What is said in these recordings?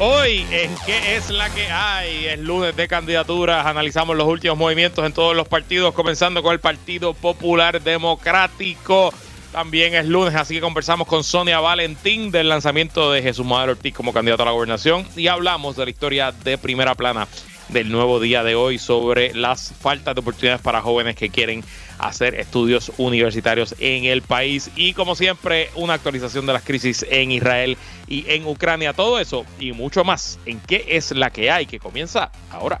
Hoy en qué es la que hay, es lunes de candidaturas, analizamos los últimos movimientos en todos los partidos, comenzando con el Partido Popular Democrático. También es lunes, así que conversamos con Sonia Valentín del lanzamiento de Jesús Madero Ortiz como candidato a la gobernación y hablamos de la historia de primera plana del nuevo día de hoy sobre las faltas de oportunidades para jóvenes que quieren hacer estudios universitarios en el país. Y como siempre una actualización de las crisis en Israel y en Ucrania, todo eso y mucho más en qué es la que hay que comienza ahora.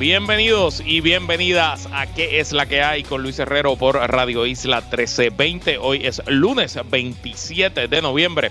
Bienvenidos y bienvenidas a ¿Qué es la que hay? con Luis Herrero por Radio Isla 1320. Hoy es lunes 27 de noviembre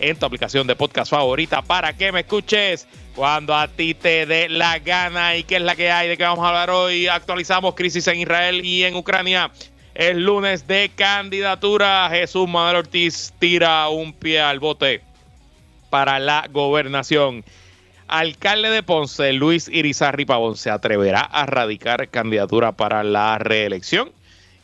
en tu aplicación de podcast favorita para que me escuches cuando a ti te dé la gana y qué es la que hay, de qué vamos a hablar hoy. Actualizamos crisis en Israel y en Ucrania. El lunes de candidatura, Jesús Manuel Ortiz tira un pie al bote para la gobernación. Alcalde de Ponce, Luis Irizarri Pavón, se atreverá a radicar candidatura para la reelección.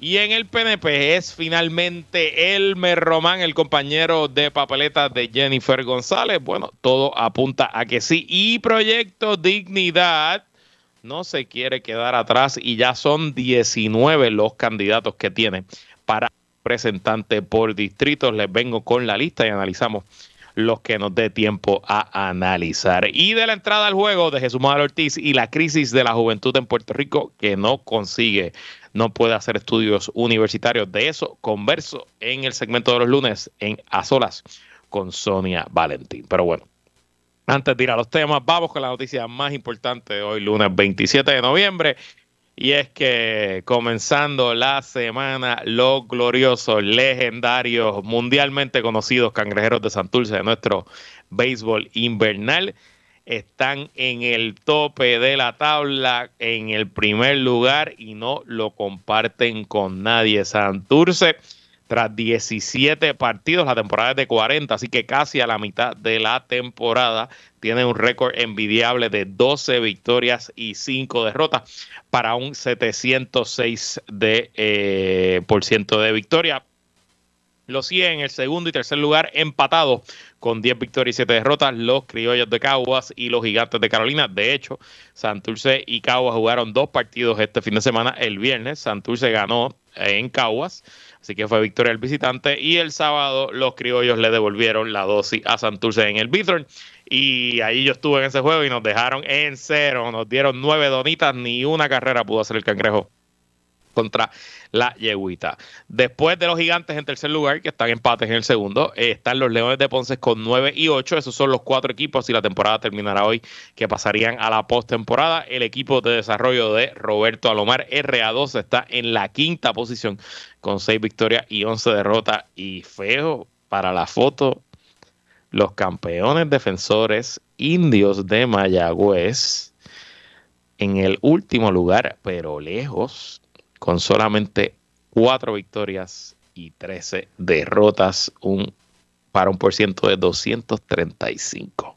Y en el PNP es finalmente Elmer Román, el compañero de papeleta de Jennifer González. Bueno, todo apunta a que sí. Y Proyecto Dignidad no se quiere quedar atrás y ya son 19 los candidatos que tiene para representante por distritos. Les vengo con la lista y analizamos los que nos dé tiempo a analizar. Y de la entrada al juego de Jesús Manuel Ortiz y la crisis de la juventud en Puerto Rico que no consigue, no puede hacer estudios universitarios. De eso converso en el segmento de los lunes en A Solas con Sonia Valentín. Pero bueno, antes de ir a los temas, vamos con la noticia más importante de hoy, lunes 27 de noviembre. Y es que comenzando la semana, los gloriosos, legendarios, mundialmente conocidos cangrejeros de Santurce de nuestro béisbol invernal están en el tope de la tabla, en el primer lugar y no lo comparten con nadie. Santurce, tras 17 partidos, la temporada es de 40, así que casi a la mitad de la temporada tiene un récord envidiable de 12 victorias y 5 derrotas para un 706 de, eh, por ciento de victoria. Los 100 en el segundo y tercer lugar empatados con 10 victorias y 7 derrotas, los criollos de Caguas y los gigantes de Carolina. De hecho, Santurce y Caguas jugaron dos partidos este fin de semana. El viernes, Santurce ganó en Caguas, así que fue victoria del visitante. Y el sábado, los criollos le devolvieron la dosis a Santurce en el Bithorn. Y ahí yo estuve en ese juego y nos dejaron en cero. Nos dieron nueve donitas, ni una carrera pudo hacer el cangrejo contra la Yeguita. Después de los gigantes en tercer lugar, que están empates en el segundo, están los Leones de Ponce con 9 y 8. Esos son los cuatro equipos, y la temporada terminará hoy, que pasarían a la postemporada. El equipo de desarrollo de Roberto Alomar RA2 está en la quinta posición con 6 victorias y 11 derrotas. Y feo para la foto, los campeones defensores indios de Mayagüez en el último lugar, pero lejos, con solamente 4 victorias y 13 derrotas, un, para un por ciento de 235.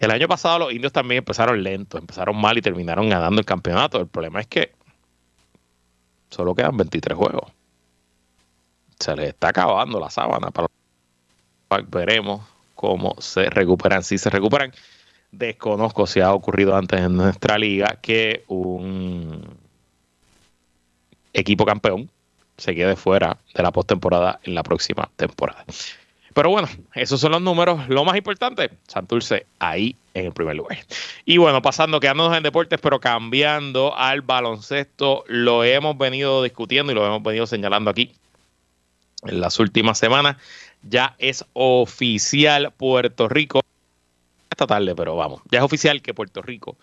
El año pasado los indios también empezaron lentos, empezaron mal y terminaron ganando el campeonato. El problema es que solo quedan 23 juegos. Se les está acabando la sábana para veremos cómo se recuperan. Si se recuperan, desconozco si ha ocurrido antes en nuestra liga que un equipo campeón se quede fuera de la postemporada en la próxima temporada. Pero bueno, esos son los números. Lo más importante, Santurce ahí en el primer lugar. Y bueno, pasando, quedándonos en deportes, pero cambiando al baloncesto, lo hemos venido discutiendo y lo hemos venido señalando aquí en las últimas semanas. Ya es oficial Puerto Rico. Esta tarde, pero vamos, ya es oficial que Puerto Rico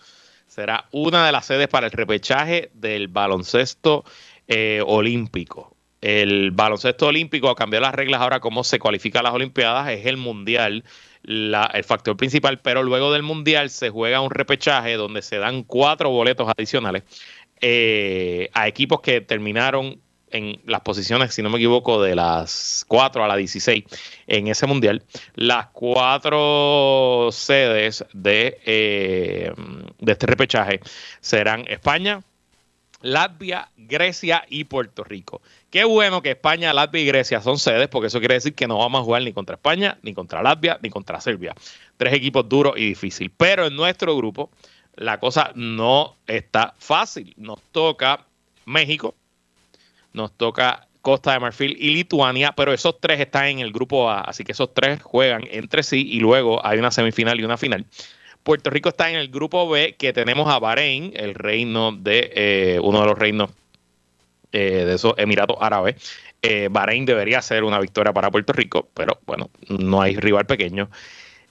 será una de las sedes para el repechaje del baloncesto eh, olímpico. El baloncesto olímpico ha cambiado las reglas ahora cómo se cualifica las Olimpiadas, es el mundial el factor principal, pero luego del mundial se juega un repechaje donde se dan cuatro boletos adicionales eh, a equipos que terminaron en las posiciones, si no me equivoco, de las 4 a las 16 en ese mundial. Las cuatro sedes de, eh, de este repechaje serán España, Latvia, Grecia y Puerto Rico. Qué bueno que España, Latvia y Grecia son sedes, porque eso quiere decir que no vamos a jugar ni contra España, ni contra Latvia, ni contra Serbia. Tres equipos duros y difíciles. Pero en nuestro grupo la cosa no está fácil. Nos toca México, nos toca Costa de Marfil y Lituania, pero esos tres están en el grupo A, así que esos tres juegan entre sí y luego hay una semifinal y una final. Puerto Rico está en el grupo B, que tenemos a Bahrein, el reino de eh, uno de los reinos eh, de esos Emiratos Árabes. Eh, Bahrein debería ser una victoria para Puerto Rico, pero bueno, no hay rival pequeño.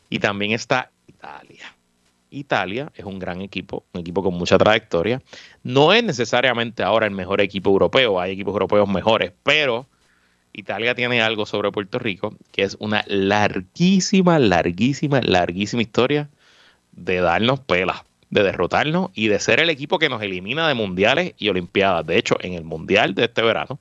Y también está Italia. Italia es un gran equipo, un equipo con mucha trayectoria. No es necesariamente ahora el mejor equipo europeo, hay equipos europeos mejores, pero Italia tiene algo sobre Puerto Rico, que es una larguísima, larguísima, larguísima historia de darnos pelas, de derrotarnos y de ser el equipo que nos elimina de mundiales y olimpiadas. De hecho, en el mundial de este verano,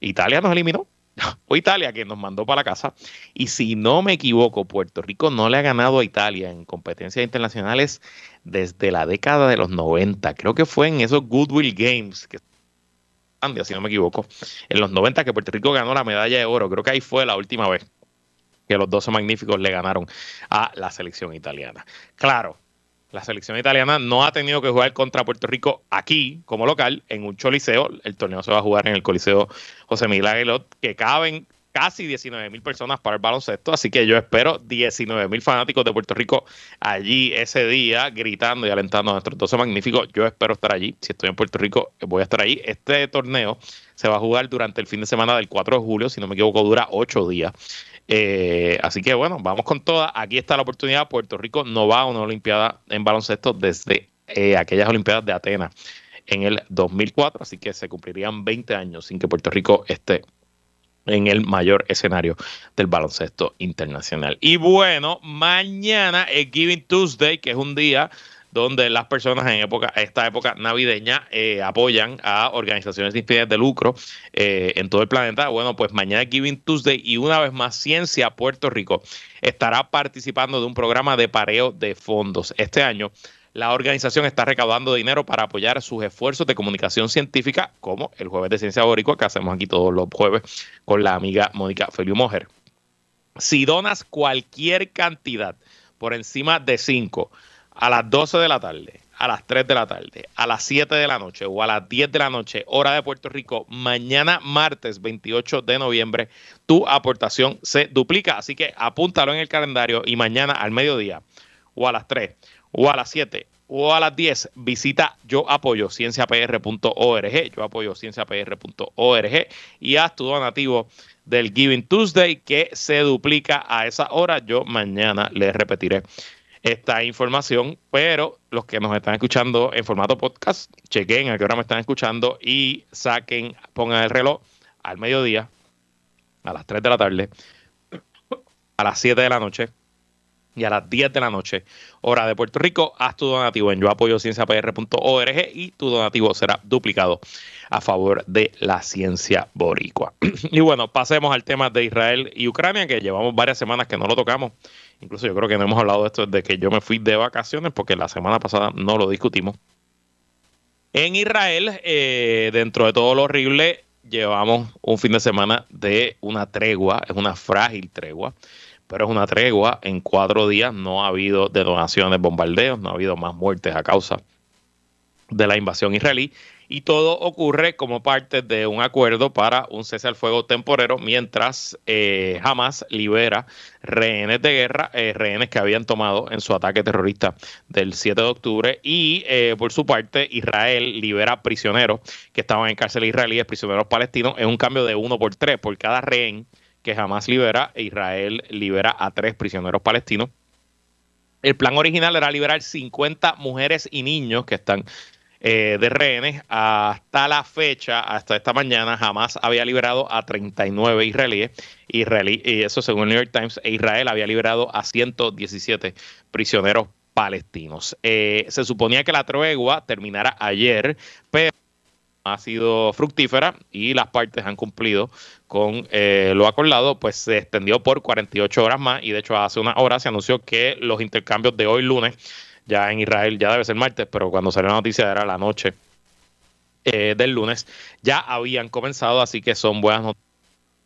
Italia nos eliminó. O Italia que nos mandó para la casa. Y si no me equivoco, Puerto Rico no le ha ganado a Italia en competencias internacionales desde la década de los 90. Creo que fue en esos Goodwill Games que si no me equivoco, en los 90 que Puerto Rico ganó la medalla de oro. Creo que ahí fue la última vez que los 12 magníficos le ganaron a la selección italiana. Claro, la selección italiana no ha tenido que jugar contra Puerto Rico aquí como local en un choliseo. El torneo se va a jugar en el Coliseo José Miguel Aguilot, que caben casi 19 mil personas para el baloncesto, así que yo espero 19 mil fanáticos de Puerto Rico allí ese día gritando y alentando a nuestros 12 magníficos. Yo espero estar allí. Si estoy en Puerto Rico, voy a estar allí. Este torneo se va a jugar durante el fin de semana del 4 de julio, si no me equivoco, dura 8 días. Eh, así que bueno, vamos con todas. Aquí está la oportunidad. Puerto Rico no va a una Olimpiada en baloncesto desde eh, aquellas Olimpiadas de Atenas en el 2004, así que se cumplirían 20 años sin que Puerto Rico esté en el mayor escenario del baloncesto internacional. Y bueno, mañana es Giving Tuesday, que es un día donde las personas en época, esta época navideña eh, apoyan a organizaciones sin fines de lucro eh, en todo el planeta. Bueno, pues mañana Giving Tuesday y una vez más Ciencia Puerto Rico estará participando de un programa de pareo de fondos. Este año la organización está recaudando dinero para apoyar sus esfuerzos de comunicación científica, como el jueves de Ciencia Boricua, que hacemos aquí todos los jueves con la amiga Mónica Feliu Mojer. Si donas cualquier cantidad por encima de 5 a las 12 de la tarde, a las 3 de la tarde, a las 7 de la noche o a las 10 de la noche, hora de Puerto Rico, mañana martes 28 de noviembre, tu aportación se duplica. Así que apúntalo en el calendario y mañana al mediodía o a las 3 o a las 7 o a las 10 visita yo apoyo cienciapr.org, yo apoyo cienciapr.org y haz tu donativo del Giving Tuesday que se duplica a esa hora. Yo mañana les repetiré esta información, pero los que nos están escuchando en formato podcast, chequen a qué hora me están escuchando y saquen, pongan el reloj al mediodía, a las 3 de la tarde, a las 7 de la noche y a las 10 de la noche, hora de Puerto Rico, haz tu donativo en yoapoyocienciapr.org y tu donativo será duplicado a favor de la ciencia boricua. y bueno, pasemos al tema de Israel y Ucrania, que llevamos varias semanas que no lo tocamos. Incluso yo creo que no hemos hablado de esto desde que yo me fui de vacaciones, porque la semana pasada no lo discutimos. En Israel, eh, dentro de todo lo horrible, llevamos un fin de semana de una tregua, es una frágil tregua pero es una tregua. En cuatro días no ha habido detonaciones, bombardeos, no ha habido más muertes a causa de la invasión israelí. y todo ocurre como parte de un acuerdo para un cese al fuego temporero mientras eh, Hamas libera rehenes de guerra, eh, rehenes que habían tomado en su ataque terrorista del 7 de octubre y eh, por su parte Israel libera prisioneros que estaban en cárcel israelíes, prisioneros palestinos, en un cambio de uno por tres por cada rehén que jamás libera, Israel libera a tres prisioneros palestinos. El plan original era liberar 50 mujeres y niños que están eh, de rehenes. Hasta la fecha, hasta esta mañana, jamás había liberado a 39 israelíes. Israelí, y eso según el New York Times, e Israel había liberado a 117 prisioneros palestinos. Eh, se suponía que la tregua terminara ayer, pero ha sido fructífera y las partes han cumplido con eh, lo acordado, pues se extendió por 48 horas más. Y de hecho hace una hora se anunció que los intercambios de hoy lunes, ya en Israel ya debe ser martes, pero cuando salió la noticia era la noche eh, del lunes, ya habían comenzado, así que son buenas noticias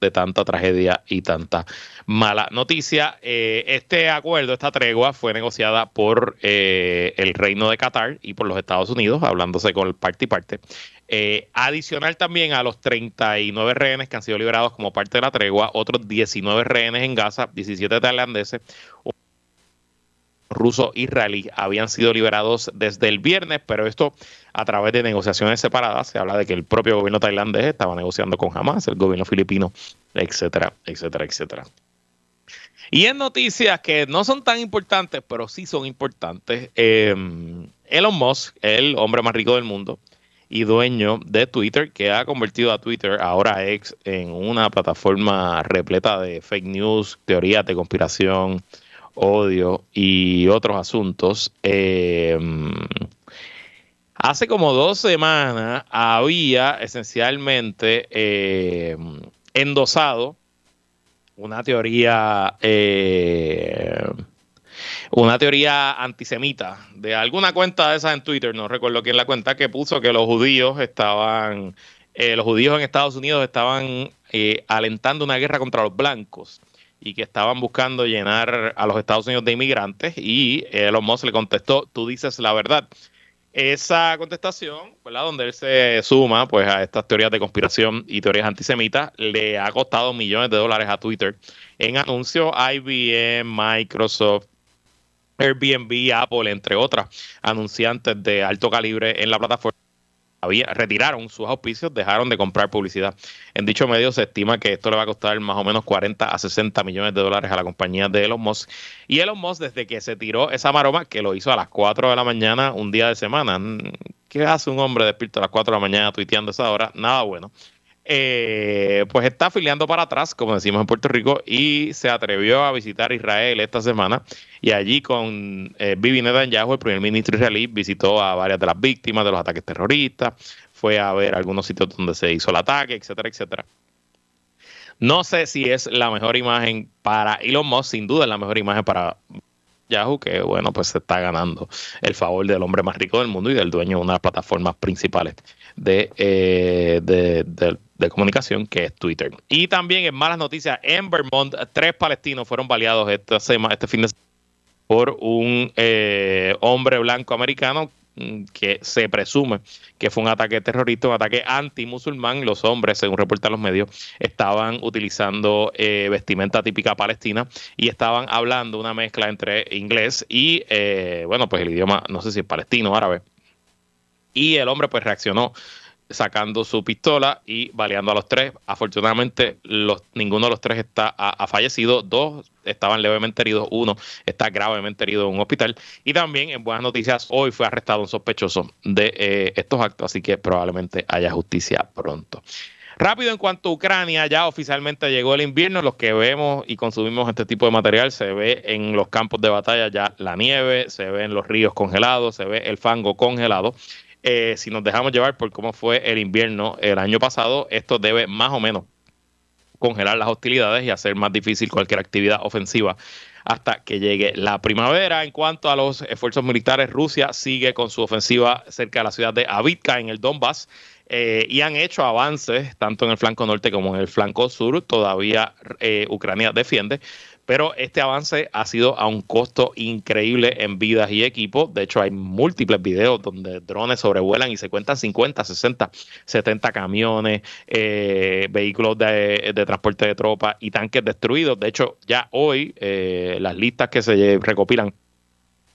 de tanta tragedia y tanta mala noticia. Eh, este acuerdo, esta tregua, fue negociada por el Reino de Qatar y por los Estados Unidos, hablándose con el parte y parte. Eh, adicional también a los 39 rehenes que han sido liberados como parte de la tregua, otros 19 rehenes en Gaza, 17 tailandeses, ruso israelí habían sido liberados desde el viernes, pero esto a través de negociaciones separadas. Se habla de que el propio gobierno tailandés estaba negociando con Hamas, el gobierno filipino, etcétera, etcétera, etcétera. Y en noticias que no son tan importantes, pero sí son importantes, eh, Elon Musk, el hombre más rico del mundo, y dueño de Twitter, que ha convertido a Twitter, ahora ex, en una plataforma repleta de fake news, teorías de conspiración, odio y otros asuntos. Em, hace como dos semanas había esencialmente em, endosado una teoría eh, una teoría antisemita de alguna cuenta de esas en Twitter, no recuerdo quién la cuenta, que puso que los judíos estaban, eh, los judíos en Estados Unidos estaban eh, alentando una guerra contra los blancos y que estaban buscando llenar a los Estados Unidos de inmigrantes y Elon Musk le contestó, tú dices la verdad. Esa contestación, ¿verdad? Donde él se suma pues a estas teorías de conspiración y teorías antisemitas, le ha costado millones de dólares a Twitter en anuncios IBM, Microsoft, Airbnb, Apple, entre otras anunciantes de alto calibre en la plataforma, retiraron sus auspicios, dejaron de comprar publicidad. En dicho medio se estima que esto le va a costar más o menos 40 a 60 millones de dólares a la compañía de Elon Musk. Y Elon Musk, desde que se tiró esa maroma, que lo hizo a las 4 de la mañana, un día de semana, ¿qué hace un hombre despierto a las 4 de la mañana tuiteando esa hora? Nada bueno. Eh, pues está afiliando para atrás, como decimos en Puerto Rico, y se atrevió a visitar Israel esta semana. Y allí con eh, Bibi Netanyahu, el primer ministro israelí, visitó a varias de las víctimas de los ataques terroristas, fue a ver algunos sitios donde se hizo el ataque, etcétera, etcétera. No sé si es la mejor imagen para Elon Musk, sin duda es la mejor imagen para Yahoo, que bueno, pues se está ganando el favor del hombre más rico del mundo y del dueño de una de las plataformas principales de, eh, de, de comunicación, que es Twitter. Y también en malas noticias, en Vermont, tres palestinos fueron baleados esta semana, este fin de semana por un eh, hombre blanco americano mm, que se presume que fue un ataque terrorista, un ataque anti-musulmán. Los hombres, según reportan los medios, estaban utilizando eh, vestimenta típica palestina y estaban hablando una mezcla entre inglés y, eh, bueno, pues el idioma, no sé si es palestino o árabe. Y el hombre pues reaccionó sacando su pistola y baleando a los tres. Afortunadamente, ninguno de los tres está, ha, fallecido. Dos estaban levemente heridos. Uno está gravemente herido en un hospital. Y también, en buenas noticias, hoy fue arrestado un sospechoso de eh, estos actos. Así que probablemente haya justicia pronto. Rápido en cuanto a Ucrania, ya oficialmente llegó el invierno. Los que vemos y consumimos este tipo de material se ve en los campos de batalla ya la nieve, se ve en los ríos congelados, se ve el fango congelado. Eh, si nos dejamos llevar por cómo fue el invierno el año pasado, esto debe más o menos congelar las hostilidades y hacer más difícil cualquier actividad ofensiva hasta que llegue la primavera. En cuanto a los esfuerzos militares, Rusia sigue con su ofensiva cerca de la ciudad de Avitka en el Donbass. Eh, y han hecho avances tanto en el flanco norte como en el flanco sur. Todavía eh, Ucrania defiende, pero este avance ha sido a un costo increíble en vidas y equipos. De hecho, hay múltiples videos donde drones sobrevuelan y se cuentan 50, 60, 70 camiones, eh, vehículos de, transporte de tropas y tanques destruidos. De hecho, ya hoy eh, las listas que se recopilan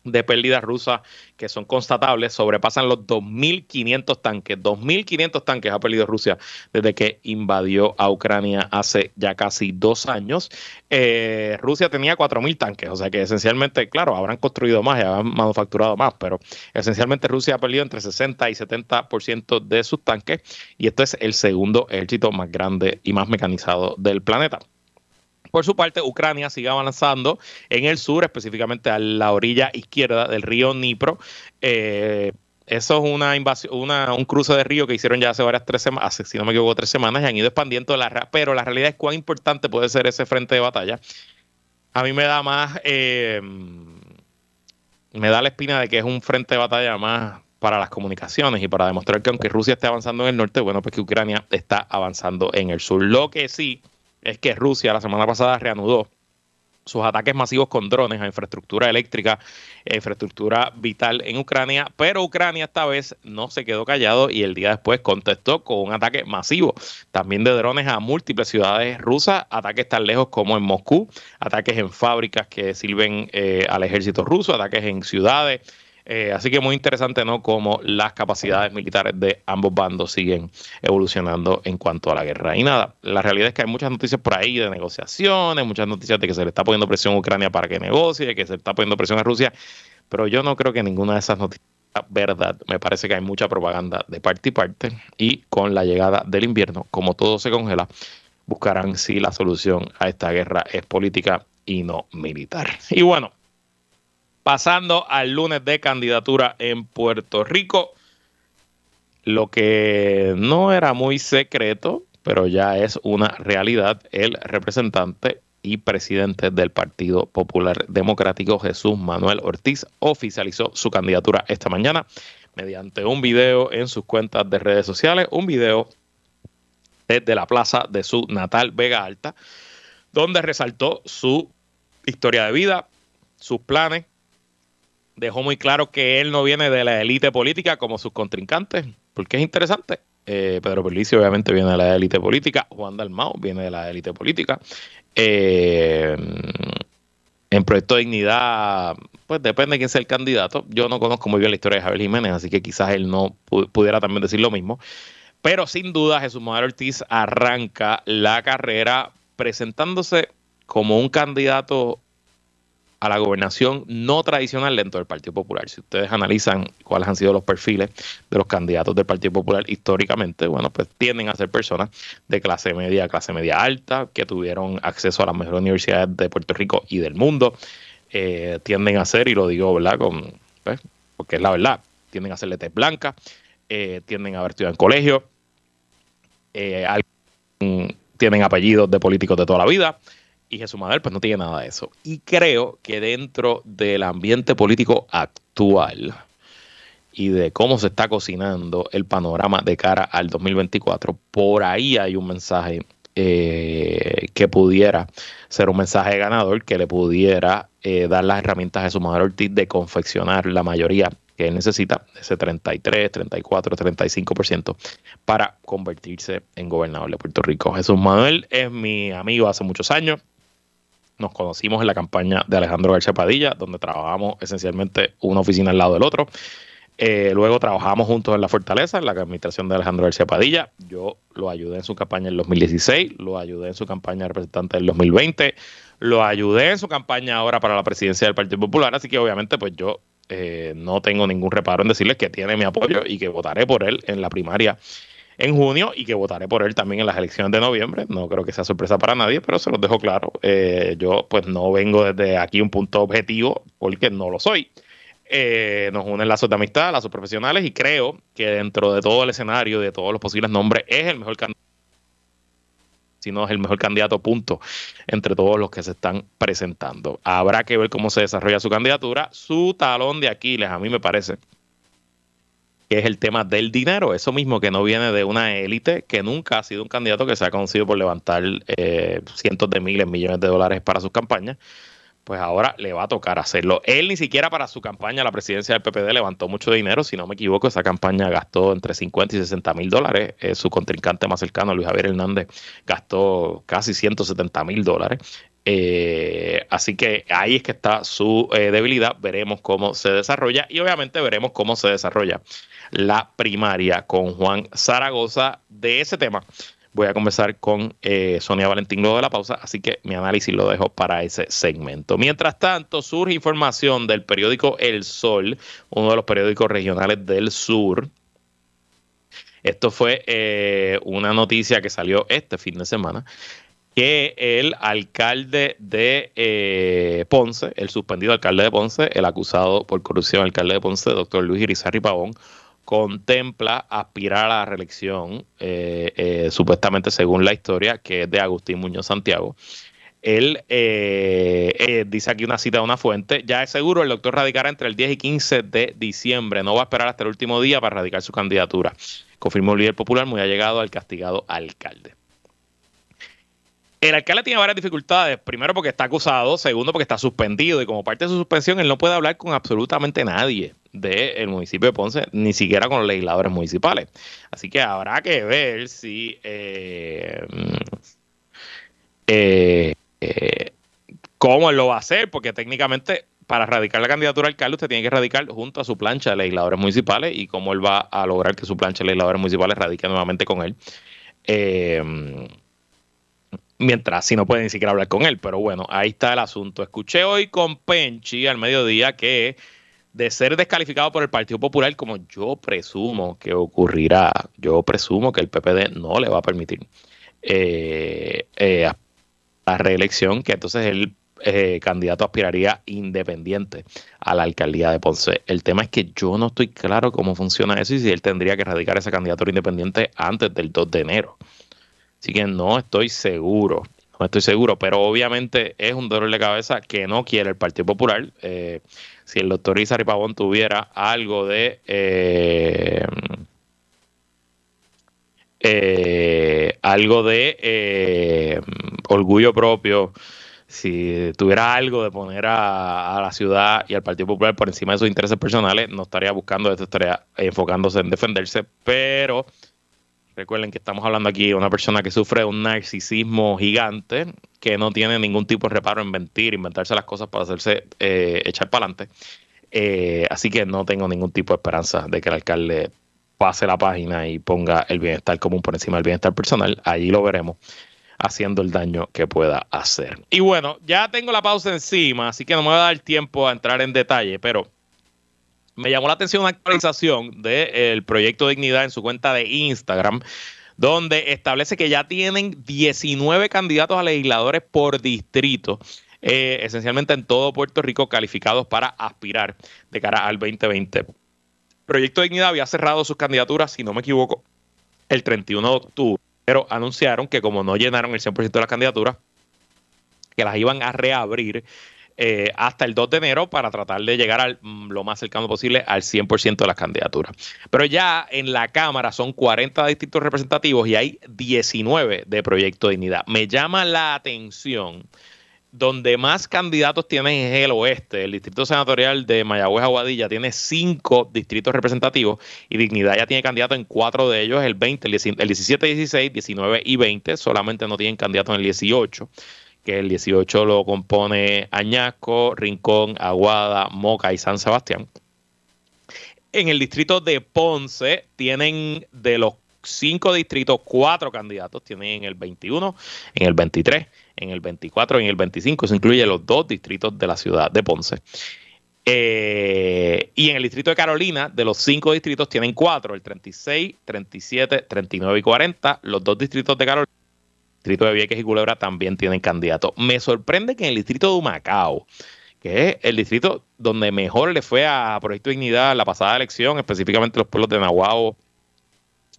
de pérdidas rusas que son constatables sobrepasan los 2.500 tanques. 2.500 tanques ha perdido Rusia desde que invadió a Ucrania hace ya casi dos años. Eh, Rusia tenía 4.000 tanques, o sea que esencialmente, claro, habrán construido más y habrán manufacturado más, pero esencialmente Rusia ha perdido entre 60 y 70% de sus tanques y esto es el segundo ejército más grande y más mecanizado del planeta. Por su parte, Ucrania sigue avanzando en el sur, específicamente a la orilla izquierda del río Dnipro. Eh, eso es una invasión, un cruce de río que hicieron ya hace varias tres semanas, si no me equivoco, tres semanas y han ido expandiendo la pero la realidad es cuán importante puede ser ese frente de batalla. A mí me da más, eh, me da la espina de que es un frente de batalla más para las comunicaciones y para demostrar que aunque Rusia esté avanzando en el norte, bueno, pues que Ucrania está avanzando en el sur. Lo que sí es que Rusia la semana pasada reanudó sus ataques masivos con drones a infraestructura eléctrica e infraestructura vital en Ucrania, pero Ucrania esta vez no se quedó callado y el día después contestó con un ataque masivo también de drones a múltiples ciudades rusas, ataques tan lejos como en Moscú, ataques en fábricas que sirven eh, al ejército ruso, ataques en ciudades eh, así que muy interesante, ¿no? Cómo las capacidades militares de ambos bandos siguen evolucionando en cuanto a la guerra. Y nada, la realidad es que hay muchas noticias por ahí de negociaciones, muchas noticias de que se le está poniendo presión a Ucrania para que negocie, de que se le está poniendo presión a Rusia, pero yo no creo que ninguna de esas noticias verdad. Me parece que hay mucha propaganda de parte y parte y con la llegada del invierno, como todo se congela, buscarán si la solución a esta guerra es política y no militar. Y bueno, Pasando al lunes de candidatura en Puerto Rico, lo que no era muy secreto, pero ya es una realidad, el representante y presidente del Partido Popular Democrático, Jesús Manuel Ortiz, oficializó su candidatura esta mañana mediante un video en sus cuentas de redes sociales, un video desde la plaza de su natal Vega Alta, donde resaltó su historia de vida, sus planes, dejó muy claro que él no viene de la élite política como sus contrincantes, porque es interesante. Eh, Pedro Pelici obviamente viene de la élite política, Juan Dalmao viene de la élite política. Eh, en Proyecto de Dignidad, pues depende de quién sea el candidato. Yo no conozco muy bien la historia de Javier Jiménez, así que quizás él no pudiera también decir lo mismo. Pero sin duda Jesús Manuel Ortiz arranca la carrera presentándose como un candidato a la gobernación no tradicional dentro del Partido Popular. Si ustedes analizan cuáles han sido los perfiles de los candidatos del Partido Popular históricamente, bueno, pues tienden a ser personas de clase media, clase media alta, que tuvieron acceso a las mejores universidades de Puerto Rico y del mundo. Eh, tienden a ser, y lo digo, ¿verdad? Con, pues, porque es la verdad, tienden a ser letras blancas, eh, tienden a haber estudiado en colegio, eh, tienen apellidos de políticos de toda la vida, y Jesús Manuel pues no tiene nada de eso. Y creo que dentro del ambiente político actual y de cómo se está cocinando el panorama de cara al 2024, por ahí hay un mensaje eh, que pudiera ser un mensaje ganador, que le pudiera eh, dar las herramientas a Jesús Manuel Ortiz de confeccionar la mayoría que él necesita, ese 33, 34, 35%, para convertirse en gobernador de Puerto Rico. Jesús Manuel es mi amigo hace muchos años, nos conocimos en la campaña de Alejandro García Padilla, donde trabajamos esencialmente una oficina al lado del otro. Eh, luego trabajamos juntos en la Fortaleza, en la administración de Alejandro García Padilla. Yo lo ayudé en su campaña en 2016, lo ayudé en su campaña de representante en 2020, lo ayudé en su campaña ahora para la presidencia del Partido Popular. Así que obviamente pues yo eh, no tengo ningún reparo en decirles que tiene mi apoyo y que votaré por él en la primaria en junio y que votaré por él también en las elecciones de noviembre. No creo que sea sorpresa para nadie, pero se los dejo claro. Eh, yo pues no vengo desde aquí un punto objetivo porque no lo soy. Eh, nos unen lazos de amistad, lazos profesionales y creo que dentro de todo el escenario, de todos los posibles nombres, es el mejor candidato si no es el mejor candidato, punto, entre todos los que se están presentando. Habrá que ver cómo se desarrolla su candidatura. Su talón de Aquiles, a mí me parece, que es el tema del dinero, eso mismo que no viene de una élite, que nunca ha sido un candidato que se ha conocido por levantar eh, cientos de miles, millones de dólares para sus campañas, pues ahora le va a tocar hacerlo. Él ni siquiera para su campaña, la presidencia del PPD, levantó mucho dinero, si no me equivoco, esa campaña gastó entre 50 y 60 mil dólares, eh, su contrincante más cercano, Luis Javier Hernández, gastó casi 170 mil dólares. Eh, así que ahí es que está su debilidad. Veremos cómo se desarrolla y obviamente veremos cómo se desarrolla la primaria con Juan Zaragoza. De ese tema voy a conversar con eh, Sonia Valentín luego de la pausa, así que mi análisis lo dejo para ese segmento. Mientras tanto, surge información del periódico El Sol, uno de los periódicos regionales del sur. Esto fue eh, una noticia que salió este fin de semana que el alcalde de eh, Ponce, el suspendido alcalde de Ponce, el acusado por corrupción alcalde de Ponce, doctor Luis Irizarry Pavón, contempla aspirar a la reelección, eh, eh, supuestamente según la historia, que es de Agustín Muñoz Santiago. Él eh, dice aquí una cita de una fuente, ya es seguro el doctor radicará entre el 10 y 15 de diciembre, no va a esperar hasta el último día para radicar su candidatura, confirmó el líder popular muy allegado al castigado alcalde. El alcalde tiene varias dificultades. Primero porque está acusado, segundo porque está suspendido y como parte de su suspensión él no puede hablar con absolutamente nadie del municipio de Ponce, ni siquiera con los legisladores municipales. Así que habrá que ver si eh, eh, eh, cómo él lo va a hacer, porque técnicamente para radicar la candidatura al alcalde usted tiene que radicar junto a su plancha de legisladores municipales y cómo él va a lograr que su plancha de legisladores municipales radique nuevamente con él. Eh, mientras si no puede ni siquiera hablar con él. Pero bueno, ahí está el asunto. Escuché hoy con Penchi al mediodía que de ser descalificado por el Partido Popular, como yo presumo que ocurrirá, yo presumo que el PPD no le va a permitir eh, eh, la reelección, que entonces el eh, candidato aspiraría independiente a la alcaldía de Ponce. El tema es que yo no estoy claro cómo funciona eso y si él tendría que radicar esa candidatura independiente antes del 2 de enero. Así que no estoy seguro, no estoy seguro, pero obviamente es un dolor de cabeza que no quiere el Partido Popular. Eh, si el doctor Isari Pavón tuviera algo de eh, eh, algo de orgullo propio, si tuviera algo de poner a, a, la ciudad y al Partido Popular por encima de sus intereses personales, no estaría buscando esto, estaría enfocándose en defenderse, pero Recuerden que estamos hablando aquí de una persona que sufre un narcisismo gigante, que no tiene ningún tipo de reparo en mentir, inventarse las cosas para hacerse eh, echar para adelante. Eh, así que no tengo ningún tipo de esperanza de que el alcalde pase la página y ponga el bienestar común por encima del bienestar personal. Allí lo veremos haciendo el daño que pueda hacer. Y bueno, ya tengo la pausa encima, así que no me va a dar tiempo a entrar en detalle, pero me llamó la atención una actualización del proyecto Dignidad en su cuenta de Instagram, donde establece que ya tienen 19 candidatos a legisladores por distrito. Eh, esencialmente en todo Puerto Rico calificados para aspirar de cara al 2020. Proyecto Dignidad había cerrado sus candidaturas, si no me equivoco, el 31 de octubre, pero anunciaron que como no llenaron el 100% de las candidaturas, que las iban a reabrir eh, hasta el 2 de enero para tratar de llegar al, mm, lo más cercano posible al 100% de las candidaturas. Pero ya en la Cámara son 40 distritos representativos y hay 19 de Proyecto de Dignidad. Me llama la atención donde más candidatos tienen es el oeste. El distrito senatorial de Mayagüez Aguadilla tiene cinco distritos representativos y Dignidad ya tiene candidato en cuatro de ellos, el 20, el 17, 16, 19 y 20. Solamente no tienen candidato en el 18 que el 18 lo compone Añasco, Rincón, Aguada, Moca y San Sebastián. En el distrito de Ponce tienen de los cinco distritos, cuatro candidatos. Tienen en el 21, en el 23, en el 24 y en el 25. Eso incluye los dos distritos de la ciudad de Ponce. Eh, y en el distrito de Carolina, de los cinco distritos, tienen cuatro, el 36, 37, 39 y 40. Los dos distritos de Carolina distrito de Vieques y Culebra también tienen candidatos. Me sorprende que en el distrito de Humacao, que es el distrito donde mejor le fue a Proyecto Dignidad la pasada elección, específicamente los pueblos de Nahuao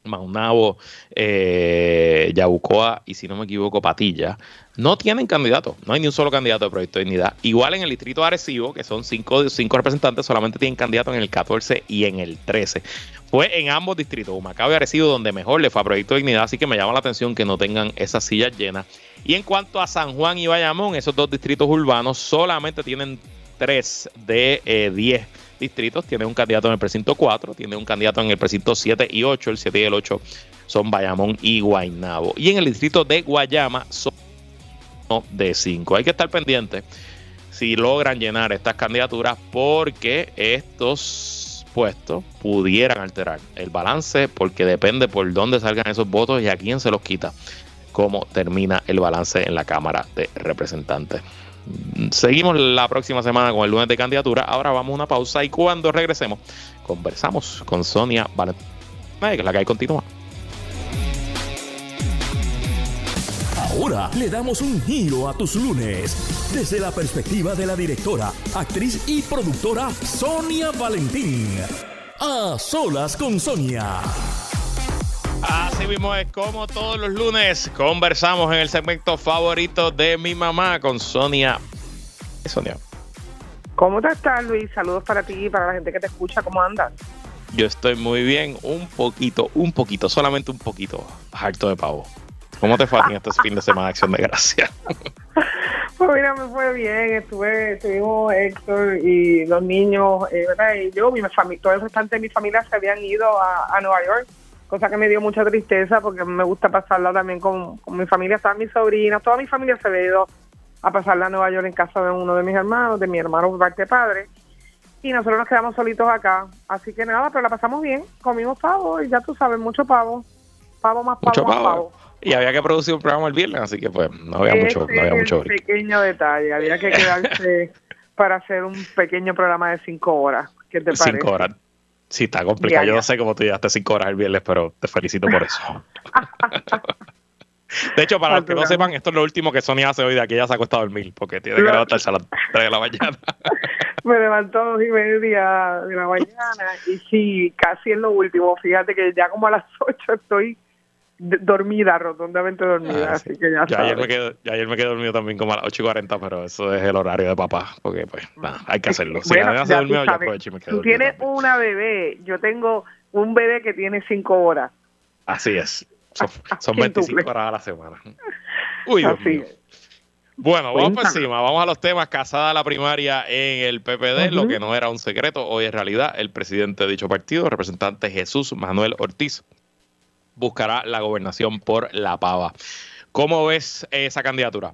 Maunabo, eh, Yabucoa y si no me equivoco, Patilla, no tienen candidato. No hay ni un solo candidato de Proyecto de Dignidad. Igual en el distrito Arecibo, que son cinco, cinco representantes, solamente tienen candidato en el 14 y en el 13. Fue en ambos distritos, Humacao y Arecibo, donde mejor le fue a Proyecto de Dignidad, así que me llama la atención que no tengan esas sillas llenas. Y en cuanto a San Juan y Bayamón, esos dos distritos urbanos solamente tienen tres de eh, diez distritos. Tiene un candidato en el precinto 4, tiene un candidato en el precinto 7 y 8. El 7 y el 8 son Bayamón y Guaynabo. Y en el distrito de Guayama son de 5. Hay que estar pendiente si logran llenar estas candidaturas porque estos puestos pudieran alterar el balance porque depende por dónde salgan esos votos y a quién se los quita cómo termina el balance en la Cámara de Representantes. Seguimos la próxima semana con el lunes de candidatura. Ahora vamos a una pausa y cuando regresemos conversamos con Sonia Valentín, que la que hay. Ahora le damos un giro a tus lunes desde la perspectiva de la directora, actriz y productora Sonia Valentín. A solas con Sonia. Así mismo es como todos los lunes conversamos en el segmento favorito de mi mamá con Sonia. Sonia. ¿Cómo te estás, Luis? Saludos para ti y para la gente que te escucha. ¿Cómo andas? Yo estoy muy bien, un poquito, un poquito, solamente un poquito, harto de pavo. ¿Cómo te fue a ti este fin de semana de Acción de Gracia? Pues mira, me fue bien, estuve, estuvimos Héctor y los niños, eh, ¿verdad? Y yo, mi familia, todo el restante de mi familia se habían ido a Nueva York cosa que me dio mucha tristeza porque me gusta pasarla también con, mi familia, estaban mis sobrinas, toda mi familia se había ido a pasarla a Nueva York en casa de uno de mis hermanos, de mi hermano por parte de padre, y nosotros nos quedamos solitos acá, así que nada, pero la pasamos bien, comimos pavo y ya tú sabes, mucho pavo, pavo más pavo más pavo. Y había que producir un programa el viernes, así que pues no había mucho, no había mucho. Un pequeño detalle, había que quedarse para hacer un pequeño programa de cinco horas. ¿Qué te parece? Cinco horas. Sí, está complicado. Yo no sé cómo tú llegaste cinco horas el viernes, pero te felicito por eso. De hecho, para los que no sepan, esto es lo último que Sonia hace hoy de aquí. Ella se ha acostado a dormir porque tiene que levantarse a las 3 de la mañana. Me levantó a dos y media de la mañana y sí, casi es lo último. Fíjate que ya como a las 8 estoy dormida, rotundamente dormida. Ah, así que ya, Ayer me, quedé, ayer me quedé dormido también como a las 8 y 40, pero eso es el horario de papá, porque pues nada, hay que hacerlo. Si bueno, se dormido, yo aprovecho y me quedo Tú tienes una bebé, yo tengo un bebé que tiene 5 horas. Así es, son, 25 horas a la semana. Uy, Dios mío. Bueno, vamos por encima, vamos a los temas. Casada la primaria en el PPD, lo que no era un secreto, hoy es realidad. El presidente de dicho partido, representante Jesús Manuel Ortiz, buscará la gobernación por La Pava. ¿Cómo ves esa candidatura?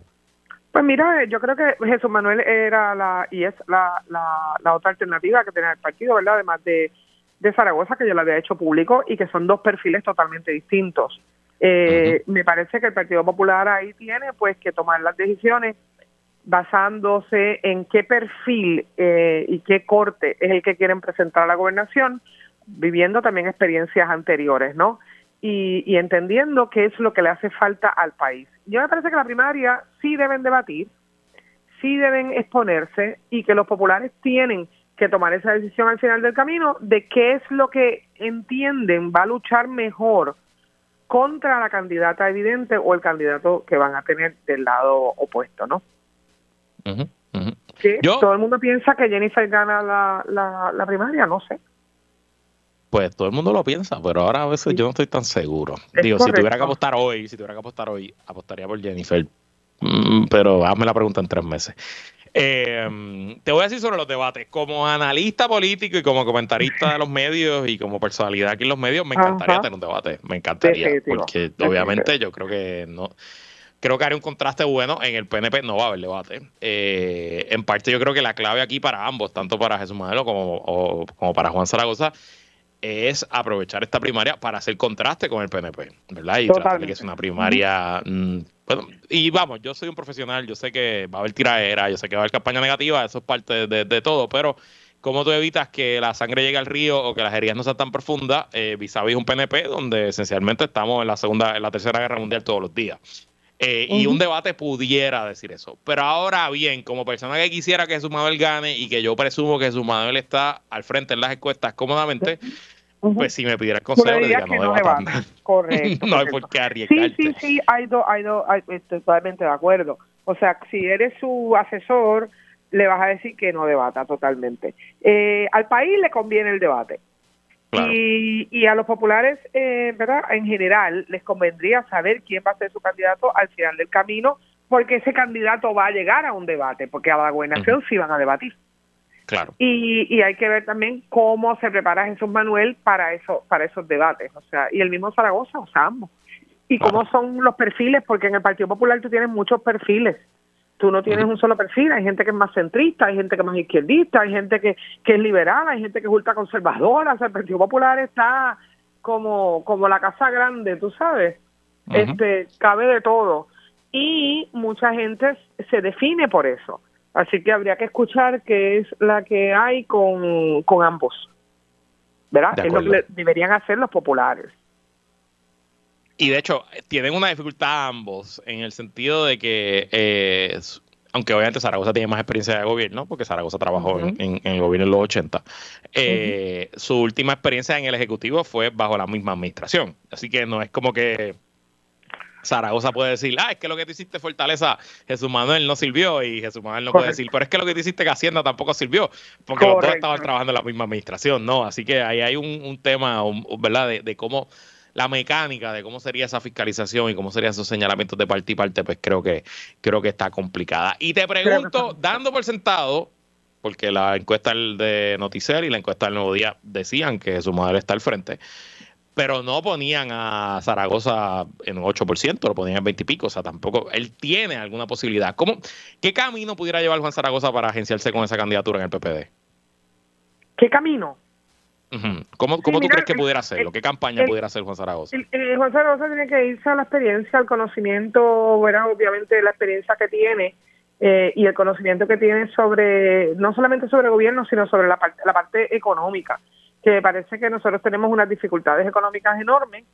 Pues mira, yo creo que Jesús Manuel era la y es la, la, otra alternativa que tenía el partido, ¿verdad? Además de, de Zaragoza, que yo la había hecho público y que son dos perfiles totalmente distintos. Eh, me parece que el Partido Popular ahí tiene pues que tomar las decisiones basándose en qué perfil eh, y qué corte es el que quieren presentar a la gobernación, viviendo también experiencias anteriores, ¿no? Y, entendiendo qué es lo que le hace falta al país. Yo me parece que la primaria sí deben debatir, sí deben exponerse y que los populares tienen que tomar esa decisión al final del camino de qué es lo que entienden va a luchar mejor contra la candidata evidente o el candidato que van a tener del lado opuesto, ¿no? Todo el mundo piensa que Jennifer gana la, la, la primaria, no sé pues todo el mundo lo piensa, pero ahora a veces yo no estoy tan seguro. Digo, si tuviera que apostar hoy, si tuviera que apostar hoy, apostaría por Jennifer. Mm, pero hazme la pregunta en tres meses. Eh, te voy a decir sobre los debates. Como analista político y como comentarista de los medios y como personalidad aquí en los medios, me encantaría tener un debate. Me encantaría. Porque obviamente yo creo que no. Creo que haré un contraste bueno. En el PNP no va a haber debate. Eh, en parte, yo creo que la clave aquí para ambos, tanto para Jesús Madero como, como para Juan Zaragoza, es aprovechar esta primaria para hacer contraste con el PNP, ¿verdad? Y tratar que es una primaria. Mm, bueno, y vamos, yo soy un profesional, yo sé que va a haber tiraera, yo sé que va a haber campaña negativa, eso es parte de, todo, pero ¿cómo tú evitas que la sangre llegue al río o que las heridas no sean tan profundas eh, vis a vis un PNP donde esencialmente estamos en la segunda, en la tercera guerra mundial todos los días? Eh, y un debate pudiera decir eso. Pero ahora bien, como persona que quisiera que su Manuel gane y que yo presumo que su Manuel está al frente en las encuestas cómodamente, pues si me pidiera el consejo, le diría no, no Correcto. no hay por qué arriesgarte. Sí, sí, sí, hay dos, hay dos, estoy totalmente de acuerdo. O sea, si eres su asesor, le vas a decir que no debata totalmente. Eh, al país le conviene el debate. Y, y, a los populares, eh, ¿verdad? En general, les convendría saber quién va a ser su candidato al final del camino, porque ese candidato va a llegar a un debate, porque a la gobernación sí van a debatir. Claro. Y, y hay que ver también cómo se prepara Jesús Manuel para eso, para esos debates, o sea, y el mismo Zaragoza, o sea, ambos. Y cómo son los perfiles, porque en el Partido Popular tú tienes muchos perfiles. Tú no tienes un solo perfil, hay gente que es más centrista, hay gente que es más izquierdista, hay gente que, que es liberal, hay gente que es ultraconservadora, o sea, el Partido Popular está como, como la casa grande, tú sabes, este cabe de todo. Y mucha gente se define por eso. Así que habría que escuchar qué es la que hay con, con ambos. ¿Verdad? es lo que deberían hacer los populares. Y de hecho, tienen una dificultad ambos en el sentido de que, eh, aunque obviamente Zaragoza tiene más experiencia de gobierno, porque Zaragoza trabajó en, el gobierno en los 80, eh, su última experiencia en el Ejecutivo fue bajo la misma administración. Así que no es como que Zaragoza puede decir, ah, es que lo que tú hiciste Fortaleza, Jesús Manuel no sirvió, y Jesús Manuel no puede decir, pero es que lo que tú hiciste que Hacienda tampoco sirvió, porque los dos estaban trabajando en la misma administración, ¿no? Así que ahí hay un, tema, ¿verdad?, de, cómo la mecánica de cómo sería esa fiscalización y cómo serían esos señalamientos de parte y parte, pues creo que, creo que está complicada. Y te pregunto, dando por sentado, porque la encuesta de Noticel y la encuesta del Nuevo Día decían que Jesús Manuel está al frente, pero no ponían a Zaragoza en un 8%, lo ponían en 20 y pico, o sea, tampoco, él tiene alguna posibilidad. ¿Cómo, ¿Qué camino pudiera llevar Juan Zaragoza para agenciarse con esa candidatura en el PPD? ¿Qué camino? ¿Cómo, cómo tú crees que pudiera hacerlo? ¿Qué campaña pudiera hacer Juan Zaragoza? Juan Zaragoza tiene que irse a la experiencia, al conocimiento, bueno, obviamente la experiencia que tiene eh, y el conocimiento que tiene sobre, no solamente sobre el gobierno, sino sobre la parte, la parte económica que parece que nosotros tenemos unas dificultades económicas enormes.